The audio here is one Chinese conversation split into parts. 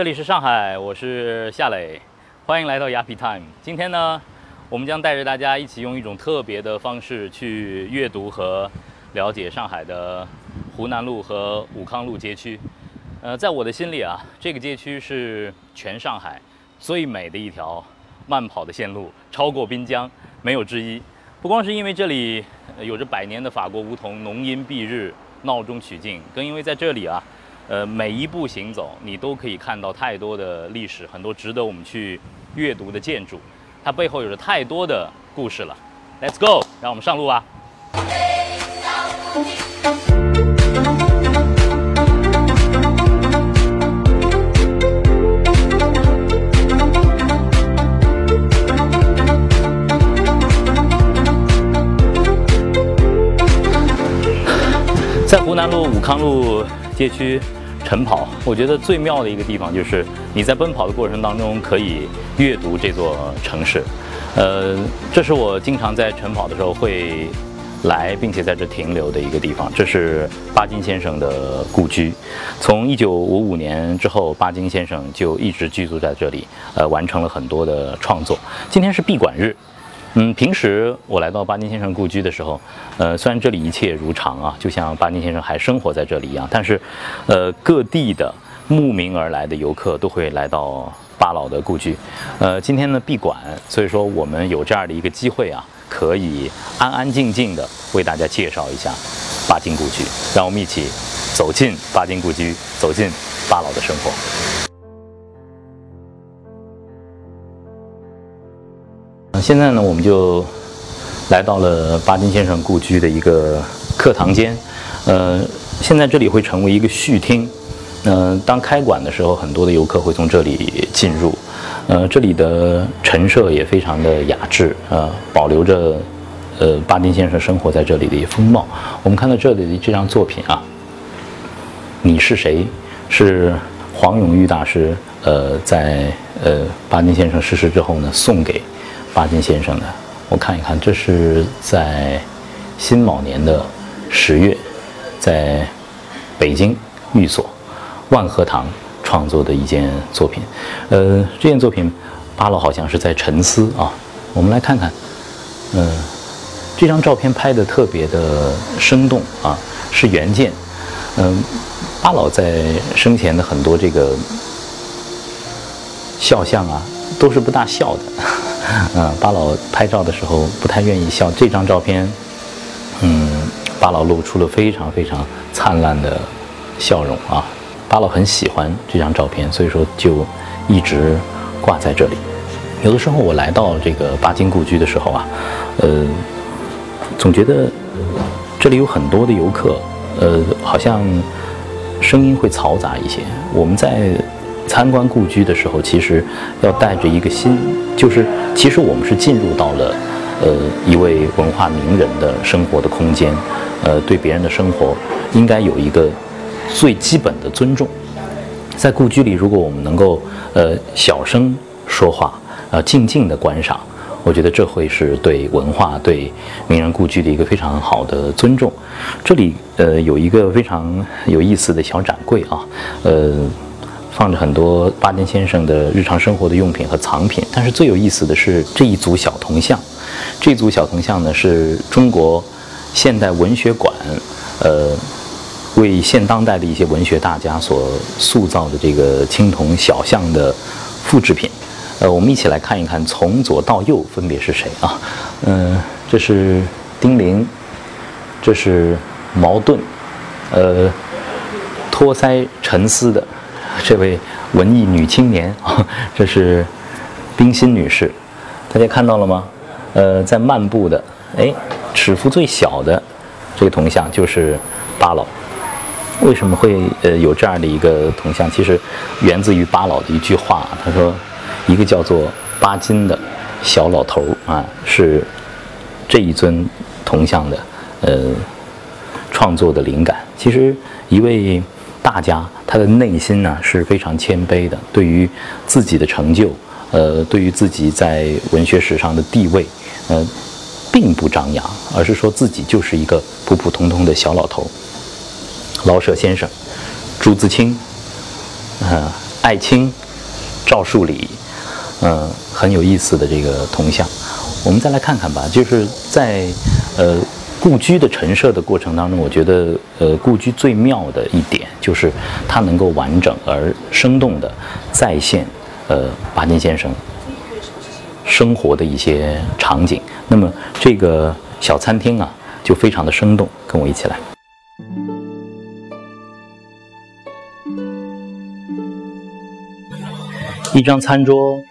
这里是上海，我是夏磊，欢迎来到 Yappy Time。今天呢，我们将带着大家一起用一种特别的方式去阅读和了解上海的湖南路和武康路街区。呃，在我的心里啊，这个街区是全上海最美的一条慢跑的线路，超过滨江没有之一。不光是因为这里有着百年的法国梧桐，浓荫蔽日，闹中取静，更因为在这里啊。呃，每一步行走，你都可以看到太多的历史，很多值得我们去阅读的建筑，它背后有着太多的故事了。Let's go，让我们上路吧。在湖南路武康路街区。晨跑，我觉得最妙的一个地方就是你在奔跑的过程当中可以阅读这座城市，呃，这是我经常在晨跑的时候会来并且在这停留的一个地方。这是巴金先生的故居，从一九五五年之后，巴金先生就一直居住在这里，呃，完成了很多的创作。今天是闭馆日。嗯，平时我来到巴金先生故居的时候，呃，虽然这里一切如常啊，就像巴金先生还生活在这里一样，但是，呃，各地的慕名而来的游客都会来到巴老的故居。呃，今天呢闭馆，所以说我们有这样的一个机会啊，可以安安静静的为大家介绍一下巴金故居，让我们一起走进巴金故居，走进巴老的生活。现在呢，我们就来到了巴金先生故居的一个课堂间。呃，现在这里会成为一个序厅。呃，当开馆的时候，很多的游客会从这里进入。呃，这里的陈设也非常的雅致，呃，保留着呃巴金先生生活在这里的一风貌。我们看到这里的这张作品啊，你是谁？是黄永玉大师呃在呃巴金先生逝世之后呢送给。巴金先生的，我看一看，这是在辛卯年的十月，在北京寓所万和堂创作的一件作品。呃，这件作品，巴老好像是在沉思啊。我们来看看，嗯，这张照片拍的特别的生动啊，是原件。嗯，巴老在生前的很多这个肖像啊，都是不大笑的。嗯，巴老拍照的时候不太愿意笑。这张照片，嗯，巴老露出了非常非常灿烂的笑容啊。巴老很喜欢这张照片，所以说就一直挂在这里。有的时候我来到这个巴金故居的时候啊，呃，总觉得这里有很多的游客，呃，好像声音会嘈杂一些。我们在。参观故居的时候，其实要带着一个心，就是其实我们是进入到了，呃，一位文化名人的生活的空间，呃，对别人的生活应该有一个最基本的尊重。在故居里，如果我们能够呃小声说话，呃静静的观赏，我觉得这会是对文化、对名人故居的一个非常好的尊重。这里呃有一个非常有意思的小展柜啊，呃。放着很多巴金先生的日常生活的用品和藏品，但是最有意思的是这一组小铜像。这组小铜像呢，是中国现代文学馆，呃，为现当代的一些文学大家所塑造的这个青铜小像的复制品。呃，我们一起来看一看，从左到右分别是谁啊？嗯，这是丁玲，这是茅盾，呃，托腮沉思的。这位文艺女青年啊，这是冰心女士，大家看到了吗？呃，在漫步的，哎，尺幅最小的这个铜像就是巴老。为什么会呃有这样的一个铜像？其实源自于巴老的一句话，他说：“一个叫做巴金的小老头啊，是这一尊铜像的呃创作的灵感。”其实一位。大家他的内心呢是非常谦卑的，对于自己的成就，呃，对于自己在文学史上的地位，呃，并不张扬，而是说自己就是一个普普通通的小老头。老舍先生、朱自清，呃，艾青、赵树理，嗯，很有意思的这个铜像。我们再来看看吧，就是在呃故居的陈设的过程当中，我觉得呃故居最妙的一点就是它能够完整而生动的再现呃巴金先生生活的一些场景。那么这个小餐厅啊，就非常的生动，跟我一起来。一张餐桌，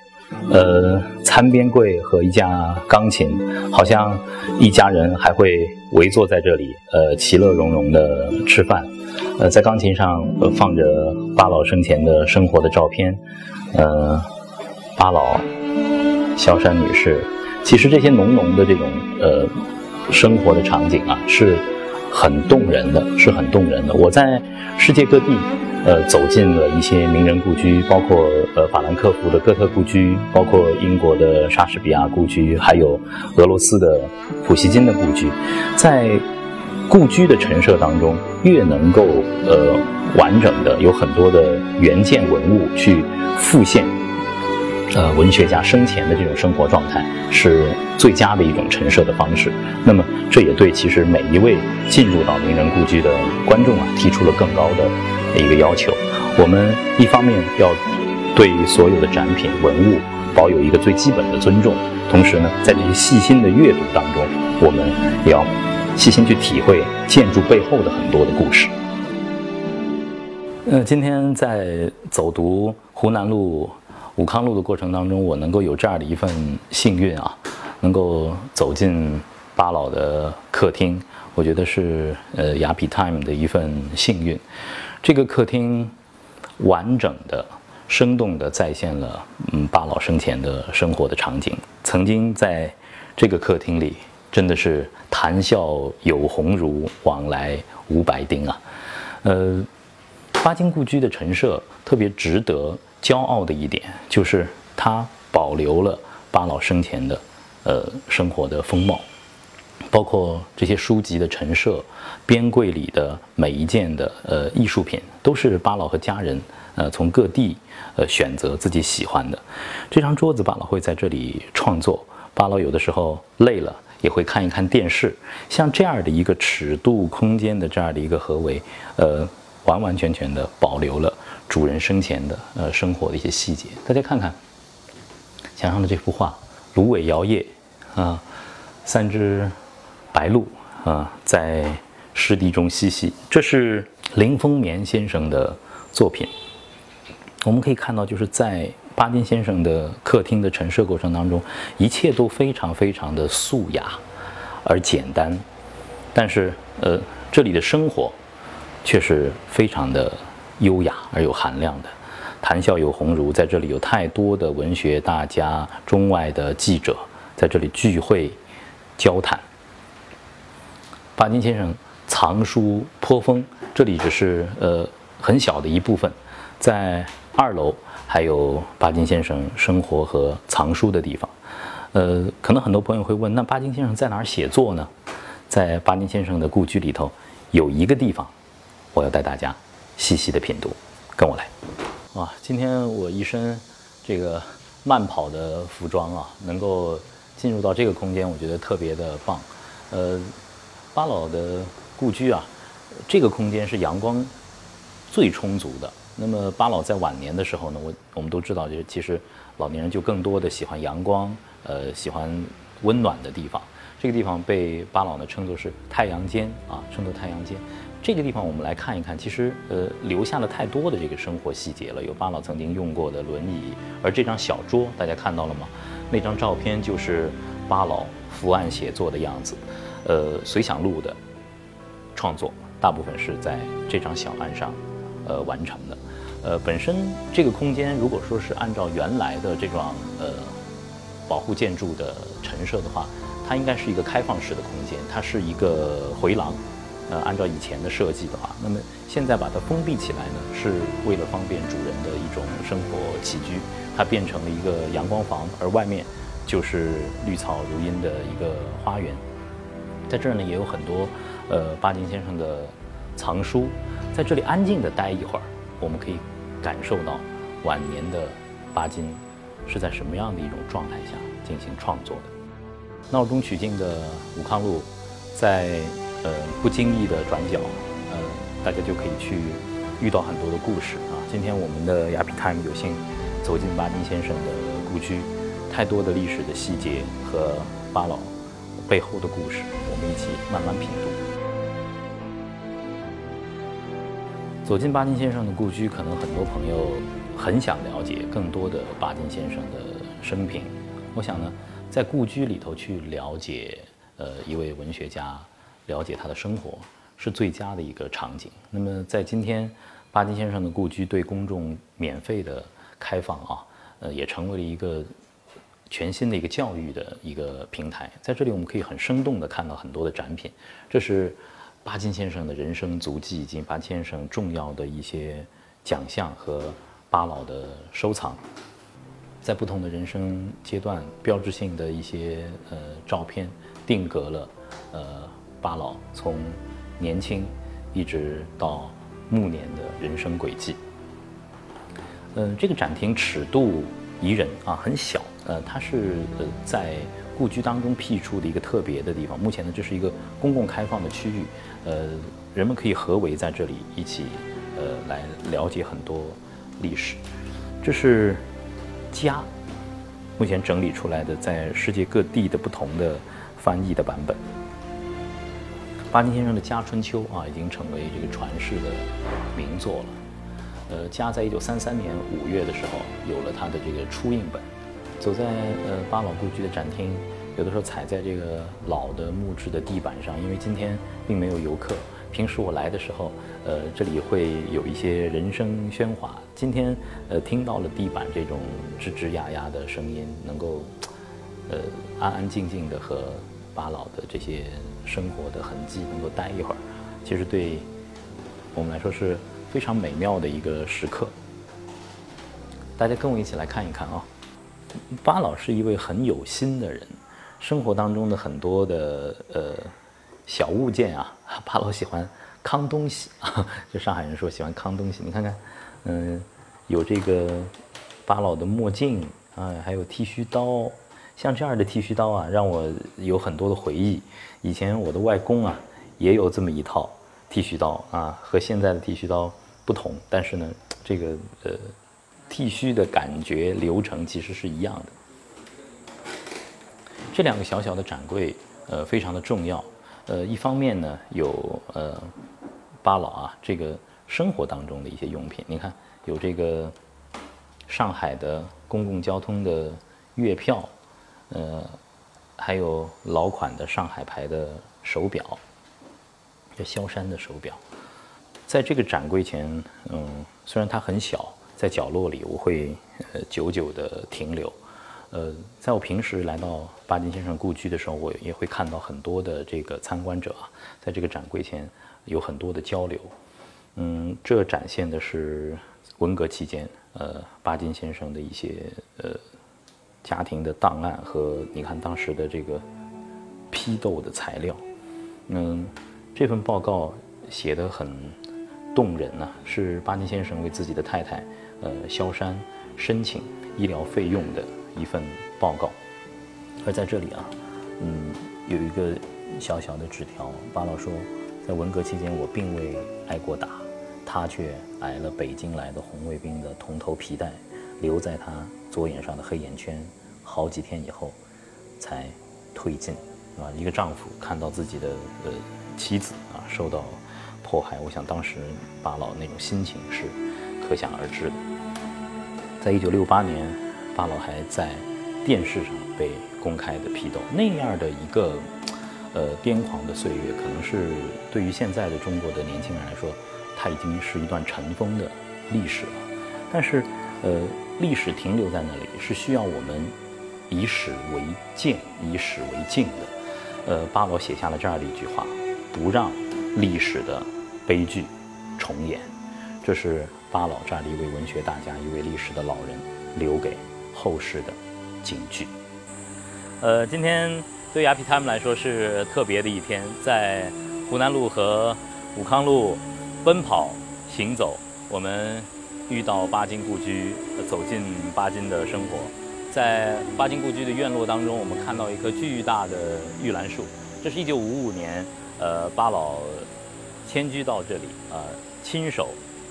呃，餐边柜和一架钢琴，好像一家人还会围坐在这里，呃，其乐融融的吃饭。呃，在钢琴上放着巴老生前的生活的照片，呃，巴老、萧山女士。其实这些浓浓的这种呃生活的场景啊，是很动人的，是很动人的。我在世界各地。呃，走进了一些名人故居，包括呃法兰克福的哥特故居，包括英国的莎士比亚故居，还有俄罗斯的普希金的故居。在故居的陈设当中，越能够呃完整的有很多的原件文物去复现，呃文学家生前的这种生活状态，是最佳的一种陈设的方式。那么，这也对其实每一位进入到名人故居的观众啊，提出了更高的。的一个要求，我们一方面要对所有的展品文物保有一个最基本的尊重，同时呢，在这些细心的阅读当中，我们也要细心去体会建筑背后的很多的故事。呃，今天在走读湖南路、武康路的过程当中，我能够有这样的一份幸运啊，能够走进巴老的客厅，我觉得是呃雅痞 time 的一份幸运。这个客厅完整的、生动的再现了嗯巴老生前的生活的场景。曾经在这个客厅里，真的是谈笑有鸿儒，往来无白丁啊。呃，巴金故居的陈设特别值得骄傲的一点，就是它保留了巴老生前的呃生活的风貌。包括这些书籍的陈设，边柜里的每一件的呃艺术品，都是巴老和家人呃从各地呃选择自己喜欢的。这张桌子巴老会在这里创作，巴老有的时候累了也会看一看电视。像这样的一个尺度空间的这样的一个合围，呃，完完全全的保留了主人生前的呃生活的一些细节。大家看看墙上的这幅画，芦苇摇曳啊，三只。白鹭啊，在湿地中嬉戏。这是林风眠先生的作品。我们可以看到，就是在巴金先生的客厅的陈设过程当中，一切都非常非常的素雅而简单，但是呃，这里的生活却是非常的优雅而有含量的。谈笑有鸿儒，在这里有太多的文学大家、中外的记者在这里聚会交谈。巴金先生藏书颇丰，这里只是呃很小的一部分，在二楼还有巴金先生生活和藏书的地方。呃，可能很多朋友会问，那巴金先生在哪儿写作呢？在巴金先生的故居里头有一个地方，我要带大家细细的品读，跟我来。哇，今天我一身这个慢跑的服装啊，能够进入到这个空间，我觉得特别的棒。呃。巴老的故居啊，这个空间是阳光最充足的。那么巴老在晚年的时候呢，我我们都知道，就是其实老年人就更多的喜欢阳光，呃，喜欢温暖的地方。这个地方被巴老呢称作是太阳间啊，称作太阳间。这个地方我们来看一看，其实呃留下了太多的这个生活细节了。有巴老曾经用过的轮椅，而这张小桌大家看到了吗？那张照片就是巴老伏案写作的样子。呃，随想录的创作大部分是在这张小案上，呃完成的。呃，本身这个空间如果说是按照原来的这种呃保护建筑的陈设的话，它应该是一个开放式的空间，它是一个回廊。呃，按照以前的设计的话，那么现在把它封闭起来呢，是为了方便主人的一种生活起居，它变成了一个阳光房，而外面就是绿草如茵的一个花园。在这儿呢，也有很多，呃，巴金先生的藏书，在这里安静的待一会儿，我们可以感受到晚年的巴金是在什么样的一种状态下进行创作的。闹中取静的武康路，在呃不经意的转角，呃，大家就可以去遇到很多的故事啊。今天我们的雅痞 time 有幸走进巴金先生的故居，太多的历史的细节和巴老背后的故事，我们一起慢慢品读。走进巴金先生的故居，可能很多朋友很想了解更多的巴金先生的生平。我想呢，在故居里头去了解，呃，一位文学家，了解他的生活，是最佳的一个场景。那么，在今天，巴金先生的故居对公众免费的开放啊，呃，也成为了一个全新的一个教育的一个平台。在这里，我们可以很生动地看到很多的展品，这是。巴金先生的人生足迹以及巴金先生重要的一些奖项和巴老的收藏，在不同的人生阶段，标志性的一些呃照片，定格了呃巴老从年轻一直到暮年的人生轨迹。嗯，这个展厅尺度宜人啊，很小，呃，它是呃在。故居当中辟出的一个特别的地方，目前呢，这是一个公共开放的区域，呃，人们可以合围在这里一起，呃，来了解很多历史。这是家，目前整理出来的在世界各地的不同的翻译的版本。巴金先生的《家春秋》啊，已经成为这个传世的名作了。呃，家在一九三三年五月的时候有了他的这个初印本。走在呃巴老故居的展厅，有的时候踩在这个老的木质的地板上，因为今天并没有游客。平时我来的时候，呃，这里会有一些人声喧哗。今天呃听到了地板这种吱吱呀呀的声音，能够呃安安静静的和巴老的这些生活的痕迹能够待一会儿，其实对我们来说是非常美妙的一个时刻。大家跟我一起来看一看啊。巴老是一位很有心的人，生活当中的很多的呃小物件啊，巴老喜欢康东西啊，就上海人说喜欢康东西。你看看，嗯，有这个巴老的墨镜啊，还有剃须刀，像这样的剃须刀啊，让我有很多的回忆。以前我的外公啊，也有这么一套剃须刀啊，和现在的剃须刀不同，但是呢，这个呃。剃须的感觉流程其实是一样的。这两个小小的展柜，呃，非常的重要。呃，一方面呢，有呃巴老啊这个生活当中的一些用品。你看，有这个上海的公共交通的月票，呃，还有老款的上海牌的手表，这萧山的手表。在这个展柜前，嗯，虽然它很小。在角落里，我会呃久久的停留。呃，在我平时来到巴金先生故居的时候，我也会看到很多的这个参观者啊，在这个展柜前有很多的交流。嗯，这展现的是文革期间呃巴金先生的一些呃家庭的档案和你看当时的这个批斗的材料。嗯，这份报告写的很动人呐，是巴金先生为自己的太太。呃，萧山申请医疗费用的一份报告，而在这里啊，嗯，有一个小小的纸条，巴老说，在文革期间我并未挨过打，他却挨了北京来的红卫兵的铜头皮带，留在他左眼上的黑眼圈，好几天以后才退尽，啊？一个丈夫看到自己的呃妻子啊受到迫害，我想当时巴老那种心情是。可想而知的，在一九六八年，巴老还在电视上被公开的批斗，那样的一个呃癫狂的岁月，可能是对于现在的中国的年轻人来说，它已经是一段尘封的历史了。但是，呃，历史停留在那里，是需要我们以史为鉴，以史为镜的。呃，巴老写下了这样的一句话：不让历史的悲剧重演。这是。巴老这样的一位文学大家，一位历史的老人，留给后世的警句。呃，今天对雅痞他们来说是特别的一天，在湖南路和武康路奔跑行走，我们遇到巴金故居，走进巴金的生活。在巴金故居的院落当中，我们看到一棵巨大的玉兰树。这是一九五五年，呃，巴老迁居到这里，呃，亲手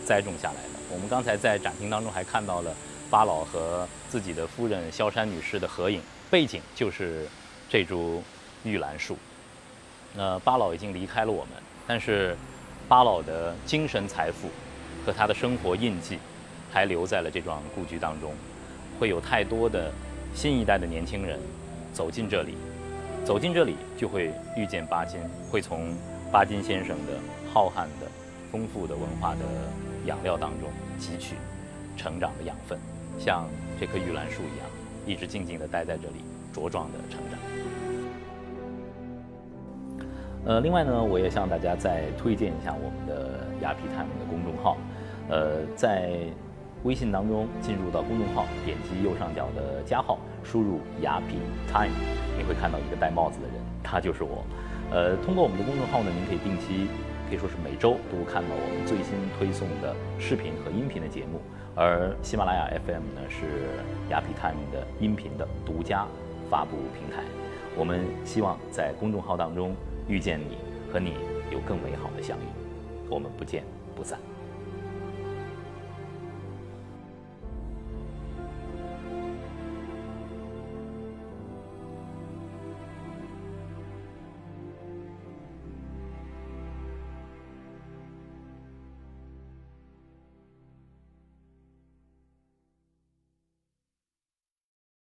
栽种下来的。我们刚才在展厅当中还看到了巴老和自己的夫人萧山女士的合影，背景就是这株玉兰树。那，巴老已经离开了我们，但是巴老的精神财富。和他的生活印记，还留在了这幢故居当中。会有太多的新一代的年轻人走进这里，走进这里就会遇见巴金，会从巴金先生的浩瀚的、丰富的文化的养料当中汲取成长的养分，像这棵玉兰树一样，一直静静地待在这里，茁壮的成长。呃，另外呢，我也向大家再推荐一下我们的雅皮 time 的公众号。呃，在微信当中进入到公众号，点击右上角的加号，输入雅痞 time，你会看到一个戴帽子的人，他就是我。呃，通过我们的公众号呢，您可以定期，可以说是每周都看到我们最新推送的视频和音频的节目。而喜马拉雅 FM 呢，是雅痞 time 的音频的独家发布平台。我们希望在公众号当中遇见你，和你有更美好的相遇。我们不见不散。